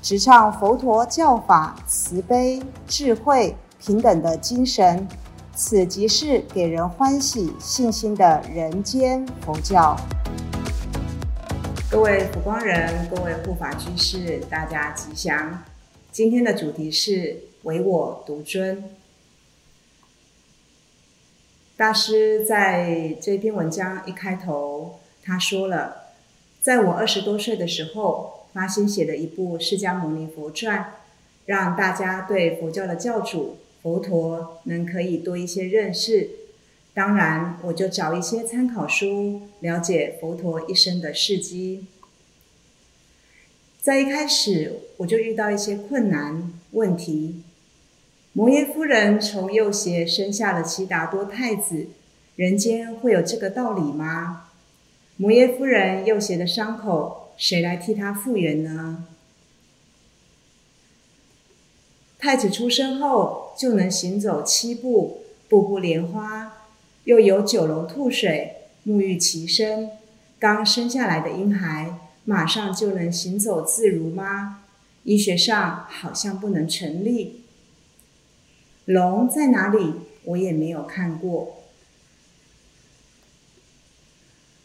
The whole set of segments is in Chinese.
直唱佛陀教法慈悲、智慧、平等的精神，此即是给人欢喜、信心的人间佛教。各位普光人，各位护法居士，大家吉祥。今天的主题是唯我独尊。大师在这篇文章一开头，他说了，在我二十多岁的时候。他新写了一部《释迦牟尼佛传》，让大家对佛教的教主佛陀能可以多一些认识。当然，我就找一些参考书，了解佛陀一生的事迹。在一开始，我就遇到一些困难问题。摩耶夫人从右胁生下了悉达多太子，人间会有这个道理吗？摩耶夫人右胁的伤口。谁来替他复原呢？太子出生后就能行走七步，步步莲花，又有九龙吐水，沐浴其身。刚生下来的婴孩马上就能行走自如吗？医学上好像不能成立。龙在哪里？我也没有看过。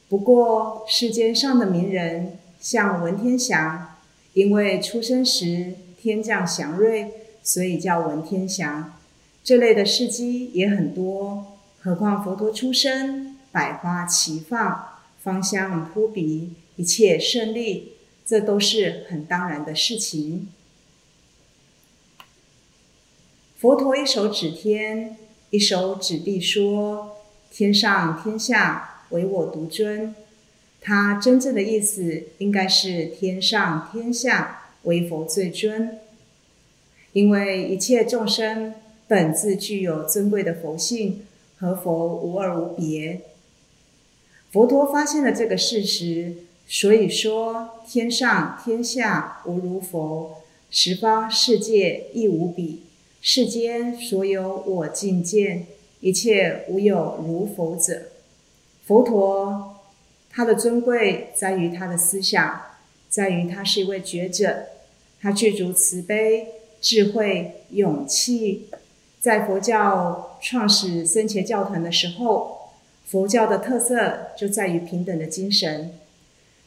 不过世间上的名人。像文天祥，因为出生时天降祥瑞，所以叫文天祥。这类的事迹也很多。何况佛陀出生，百花齐放，芳香扑鼻，一切顺利，这都是很当然的事情。佛陀一手指天，一手指地，说：“天上天下，唯我独尊。”他真正的意思应该是天上天下唯佛最尊，因为一切众生本自具有尊贵的佛性，和佛无二无别。佛陀发现了这个事实，所以说天上天下无如佛，十方世界亦无比，世间所有我境界，一切无有如佛者。佛陀。他的尊贵在于他的思想，在于他是一位觉者，他具足慈悲、智慧、勇气。在佛教创始僧伽教团的时候，佛教的特色就在于平等的精神。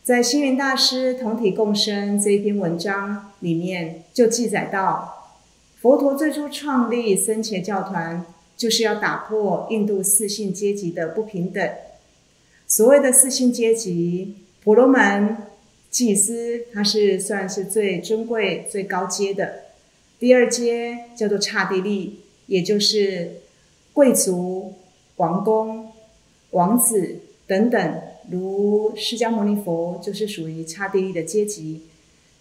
在星云大师《同体共生》这一篇文章里面，就记载到，佛陀最初创立僧伽教团，就是要打破印度四姓阶级的不平等。所谓的四姓阶级，婆罗门祭司，他是算是最尊贵、最高阶的。第二阶叫做刹帝利，也就是贵族、王公、王子等等，如释迦牟尼佛就是属于刹帝利的阶级。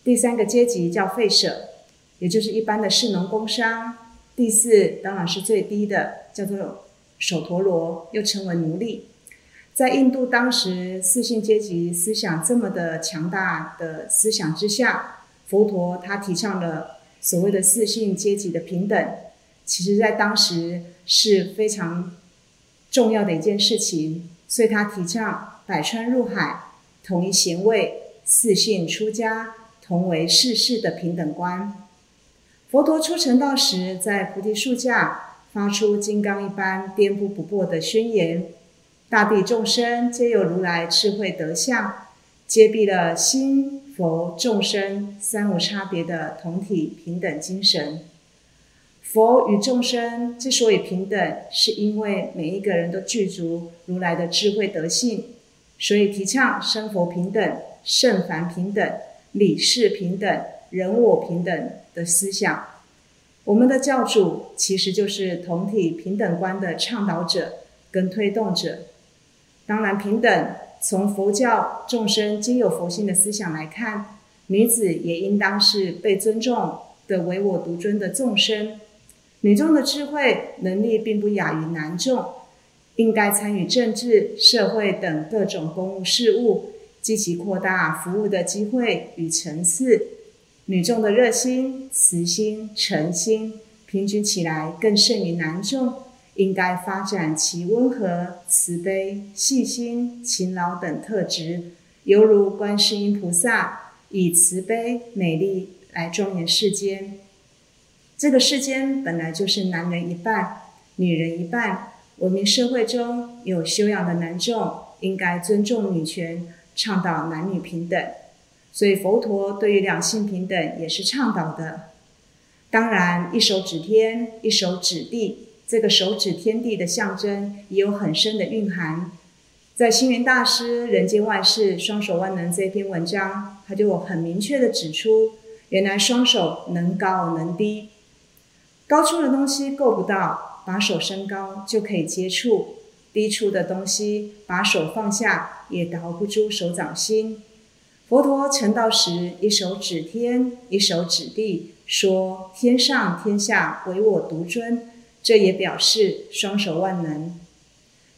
第三个阶级叫吠舍，也就是一般的士农工商。第四当然是最低的，叫做首陀罗，又称为奴隶。在印度当时四姓阶级思想这么的强大的思想之下，佛陀他提倡了所谓的四姓阶级的平等，其实在当时是非常重要的一件事情，所以他提倡百川入海，统一贤位，四姓出家，同为世事的平等观。佛陀出成道时，在菩提树下发出金刚一般颠扑不破的宣言。大地众生皆有如来智慧德相，揭蔽了心佛众生三无差别的同体平等精神。佛与众生之所以平等，是因为每一个人都具足如来的智慧德性，所以提倡生佛平等、圣凡平等、理事平等、人我平等的思想。我们的教主其实就是同体平等观的倡导者跟推动者。当然，平等从佛教众生皆有佛性的思想来看，女子也应当是被尊重、的唯我独尊的众生。女众的智慧能力并不亚于男众，应该参与政治、社会等各种公务事务，积极扩大服务的机会与层次。女众的热心、慈心、诚心，平均起来更胜于男众，应该发展其温和、慈悲、细心、勤劳等特质，犹如观世音菩萨以慈悲、美丽来庄严世间。这个世间本来就是男人一半，女人一半。文明社会中有修养的男众，应该尊重女权，倡导男女平等。所以佛陀对于两性平等也是倡导的。当然，一手指天，一手指地，这个手指天地的象征也有很深的蕴含。在星云大师《人间万事双手万能》这篇文章，他就很明确的指出，原来双手能高能低。高处的东西够不到，把手伸高就可以接触；低处的东西，把手放下也逃不出手掌心。佛陀成道时，一手指天，一手指地，说：“天上天下唯我独尊。”这也表示双手万能。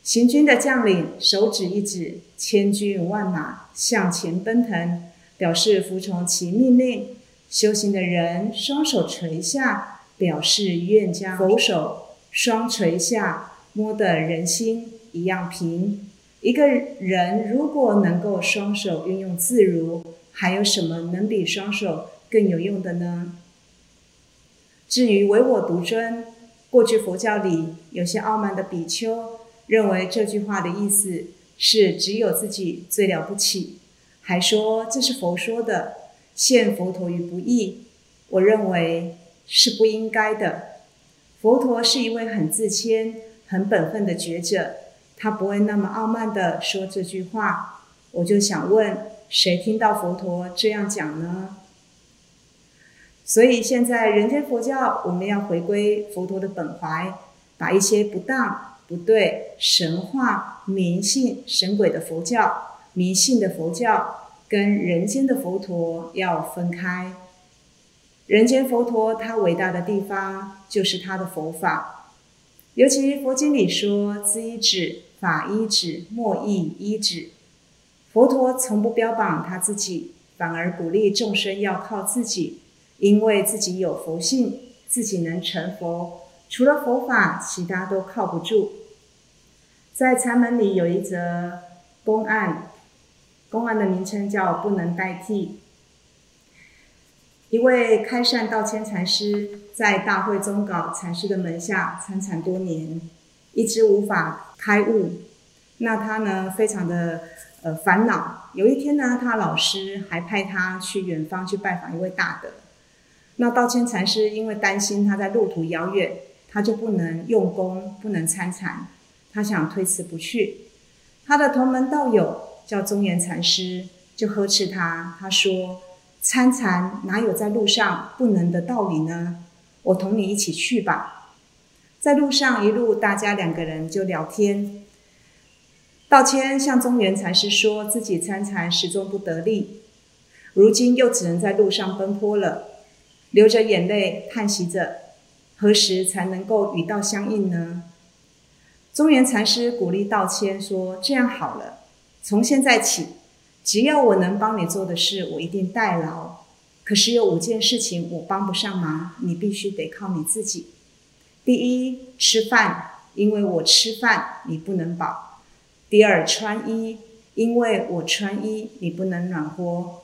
行军的将领手指一指，千军万马向前奔腾，表示服从其命令。修行的人双手垂下。表示愿将佛手双垂下，摸得人心一样平。一个人如果能够双手运用自如，还有什么能比双手更有用的呢？至于唯我独尊，过去佛教里有些傲慢的比丘认为这句话的意思是只有自己最了不起，还说这是佛说的，陷佛陀于不义。我认为。是不应该的。佛陀是一位很自谦、很本分的觉者，他不会那么傲慢的说这句话。我就想问，谁听到佛陀这样讲呢？所以现在人间佛教，我们要回归佛陀的本怀，把一些不当、不对、神话、迷信、神鬼的佛教、迷信的佛教，跟人间的佛陀要分开。人间佛陀，他伟大的地方就是他的佛法。尤其佛经里说“知一指，法一指，莫异一指”。佛陀从不标榜他自己，反而鼓励众生要靠自己，因为自己有佛性，自己能成佛。除了佛法，其他都靠不住。在禅门里有一则公案，公案的名称叫“不能代替”。一位开善道谦禅师在大会宗稿禅师的门下参禅多年，一直无法开悟。那他呢，非常的呃烦恼。有一天呢，他老师还派他去远方去拜访一位大德。那道谦禅师因为担心他在路途遥远，他就不能用功，不能参禅。他想推辞不去。他的同门道友叫宗岩禅师，就呵斥他，他说。参禅哪有在路上不能的道理呢？我同你一起去吧。在路上一路，大家两个人就聊天。道谦向宗元禅师说自己参禅始终不得力，如今又只能在路上奔波了，流着眼泪叹息着，何时才能够与道相应呢？中原禅师鼓励道谦说：“这样好了，从现在起。”只要我能帮你做的事，我一定代劳。可是有五件事情我帮不上忙，你必须得靠你自己。第一，吃饭，因为我吃饭，你不能饱；第二，穿衣，因为我穿衣，你不能暖和；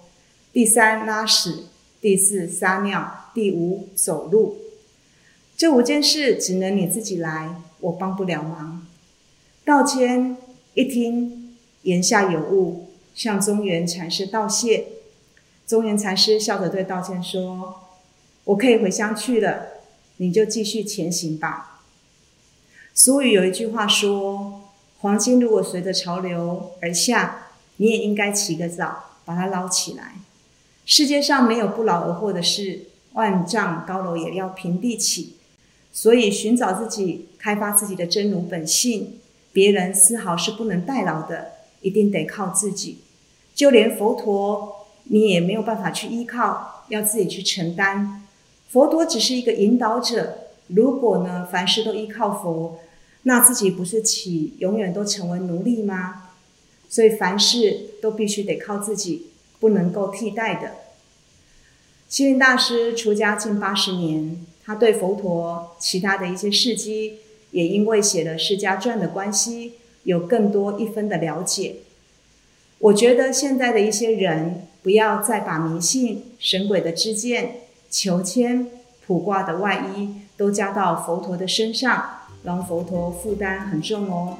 第三，拉屎；第四，撒尿；第五，走路。这五件事只能你自己来，我帮不了忙。道谦一听，言下有物。向中元禅师道谢，中元禅师笑着对道谦说：“我可以回乡去了，你就继续前行吧。”俗语有一句话说：“黄金如果随着潮流而下，你也应该起个早把它捞起来。”世界上没有不劳而获的事，万丈高楼也要平地起。所以，寻找自己，开发自己的真如本性，别人丝毫是不能代劳的。一定得靠自己，就连佛陀，你也没有办法去依靠，要自己去承担。佛陀只是一个引导者。如果呢，凡事都依靠佛，那自己不是岂永远都成为奴隶吗？所以凡事都必须得靠自己，不能够替代的。西林大师出家近八十年，他对佛陀其他的一些事迹，也因为写了《释迦传》的关系，有更多一分的了解。我觉得现在的一些人，不要再把迷信、神鬼的知见、求签、卜卦的外衣。都加到佛陀的身上，让佛陀负担很重哦。